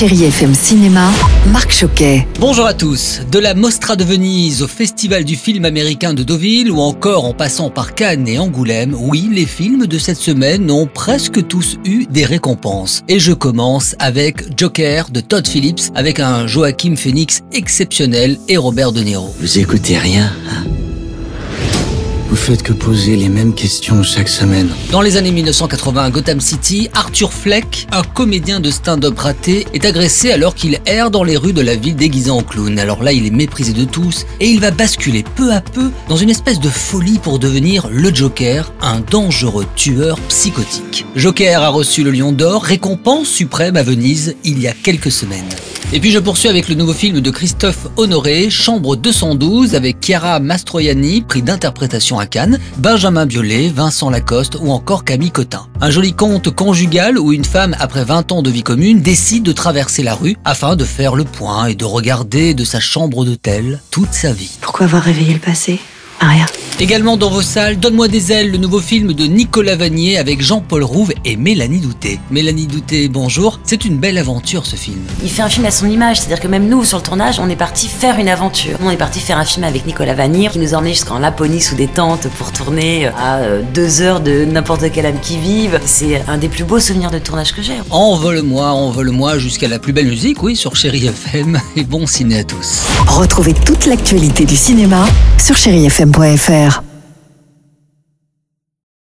Chérie FM Cinéma, Marc Choquet. Bonjour à tous. De la Mostra de Venise au Festival du film américain de Deauville ou encore en passant par Cannes et Angoulême, oui, les films de cette semaine ont presque tous eu des récompenses. Et je commence avec Joker de Todd Phillips avec un Joachim Phoenix exceptionnel et Robert De Niro. Vous écoutez rien, hein? Vous faites que poser les mêmes questions chaque semaine. Dans les années 1980 à Gotham City, Arthur Fleck, un comédien de stand-up raté, est agressé alors qu'il erre dans les rues de la ville déguisé en clown. Alors là, il est méprisé de tous et il va basculer peu à peu dans une espèce de folie pour devenir le Joker, un dangereux tueur psychotique. Joker a reçu le Lion d'Or, récompense suprême à Venise il y a quelques semaines. Et puis je poursuis avec le nouveau film de Christophe Honoré, Chambre 212, avec Chiara Mastroianni, prix d'interprétation Benjamin Biolay, Vincent Lacoste ou encore Camille Cotin. Un joli conte conjugal où une femme, après 20 ans de vie commune, décide de traverser la rue afin de faire le point et de regarder de sa chambre d'hôtel toute sa vie. Pourquoi avoir réveillé le passé? Rien. Également dans vos salles, Donne-moi des ailes, le nouveau film de Nicolas Vanier avec Jean-Paul Rouve et Mélanie Douté. Mélanie Douté, bonjour. C'est une belle aventure ce film. Il fait un film à son image, c'est-à-dire que même nous, sur le tournage, on est parti faire une aventure. On est parti faire un film avec Nicolas Vanier, qui nous emmenait jusqu'en Laponie sous des tentes pour tourner à euh, deux heures de n'importe quelle âme qui vive. C'est un des plus beaux souvenirs de tournage que j'ai. Envole-moi, envole-moi jusqu'à la plus belle musique, oui, sur Chéri FM. Et bon ciné à tous. Retrouvez toute l'actualité du cinéma sur chérifm.fr.